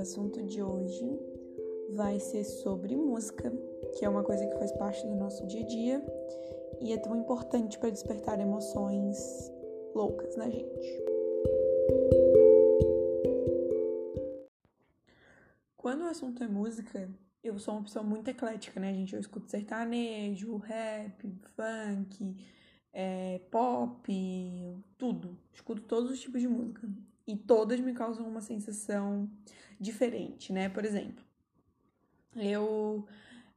assunto de hoje vai ser sobre música, que é uma coisa que faz parte do nosso dia a dia e é tão importante para despertar emoções loucas na gente. Quando o assunto é música, eu sou uma pessoa muito eclética, né, gente? Eu escuto sertanejo, rap, funk, é, pop, tudo. Escuto todos os tipos de música e todas me causam uma sensação diferente, né? Por exemplo, eu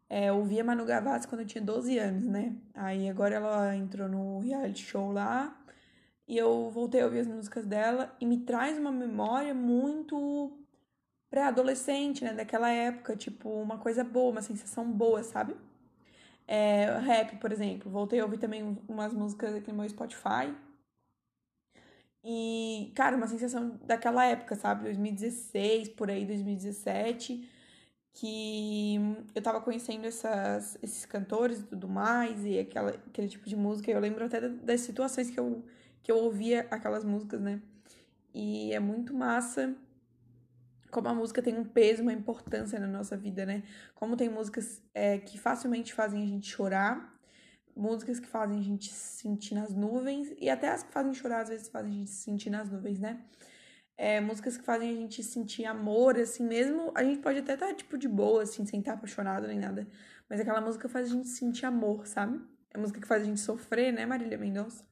é, ouvia Manu Gavassi quando eu tinha 12 anos, né? Aí agora ela entrou no reality show lá e eu voltei a ouvir as músicas dela e me traz uma memória muito pré-adolescente, né? Daquela época, tipo, uma coisa boa, uma sensação boa, sabe? É, rap, por exemplo. Voltei a ouvir também umas músicas aqui no meu Spotify e, cara, uma sensação daquela época, sabe? 2016, por aí, 2017, que eu tava conhecendo essas, esses cantores e tudo mais, e aquela, aquele tipo de música. Eu lembro até das situações que eu, que eu ouvia aquelas músicas, né? E é muito massa como a música tem um peso, uma importância na nossa vida, né? Como tem músicas é, que facilmente fazem a gente chorar músicas que fazem a gente se sentir nas nuvens, e até as que fazem chorar, às vezes fazem a gente se sentir nas nuvens, né? É, músicas que fazem a gente sentir amor, assim, mesmo. A gente pode até estar, tá, tipo, de boa, assim, sem estar apaixonado nem nada. Mas aquela música faz a gente sentir amor, sabe? É música que faz a gente sofrer, né, Marília Mendonça?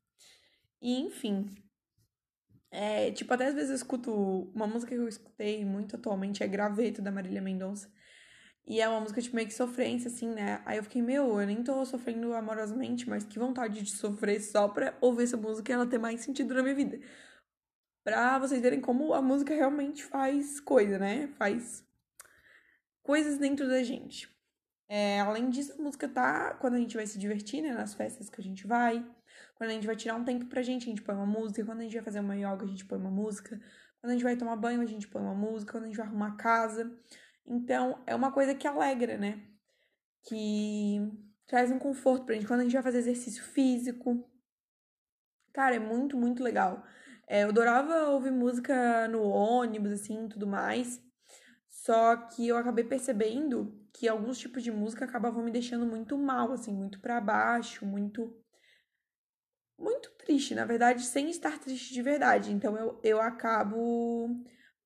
E, enfim. É, tipo, até às vezes eu escuto. Uma música que eu escutei muito atualmente é Graveto, da Marília Mendonça. E é uma música, tipo, meio que sofrência, assim, né? Aí eu fiquei, meu, eu nem tô sofrendo amorosamente, mas que vontade de sofrer só pra ouvir essa música e ela ter mais sentido na minha vida. Pra vocês verem como a música realmente faz coisa, né? Faz coisas dentro da gente. É, além disso, a música tá quando a gente vai se divertir, né? Nas festas que a gente vai. Quando a gente vai tirar um tempo pra gente, a gente põe uma música. Quando a gente vai fazer uma yoga, a gente põe uma música. Quando a gente vai tomar banho, a gente põe uma música. Quando a gente vai arrumar a casa. Então, é uma coisa que alegra, né? Que traz um conforto pra gente. Quando a gente vai fazer exercício físico. Cara, é muito, muito legal. É, eu adorava ouvir música no ônibus, assim, tudo mais. Só que eu acabei percebendo que alguns tipos de música acabavam me deixando muito mal, assim, muito para baixo, muito. Muito triste, na verdade, sem estar triste de verdade. Então eu, eu acabo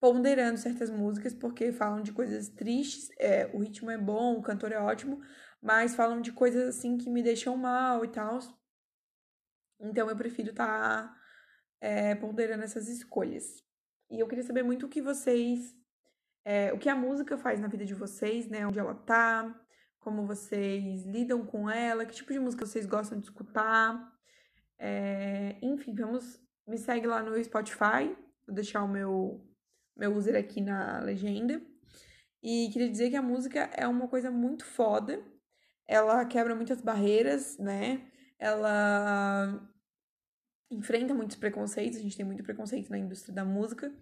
ponderando certas músicas porque falam de coisas tristes, é, o ritmo é bom, o cantor é ótimo, mas falam de coisas assim que me deixam mal e tal. Então eu prefiro estar tá, é, ponderando essas escolhas. E eu queria saber muito o que vocês. É, o que a música faz na vida de vocês, né? Onde ela tá, como vocês lidam com ela, que tipo de música vocês gostam de escutar. É, enfim, vamos. Me segue lá no Spotify. Vou deixar o meu meu user aqui na legenda. E queria dizer que a música é uma coisa muito foda. Ela quebra muitas barreiras, né? Ela enfrenta muitos preconceitos. A gente tem muito preconceito na indústria da música.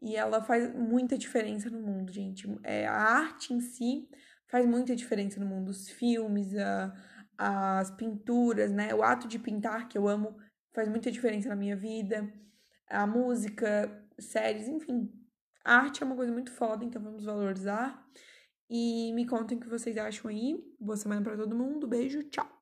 E ela faz muita diferença no mundo, gente. É, a arte em si faz muita diferença no mundo. Os filmes, a, as pinturas, né? O ato de pintar, que eu amo, faz muita diferença na minha vida. A música, séries, enfim. Arte é uma coisa muito foda, então vamos valorizar. E me contem o que vocês acham aí. Boa semana para todo mundo. Beijo, tchau.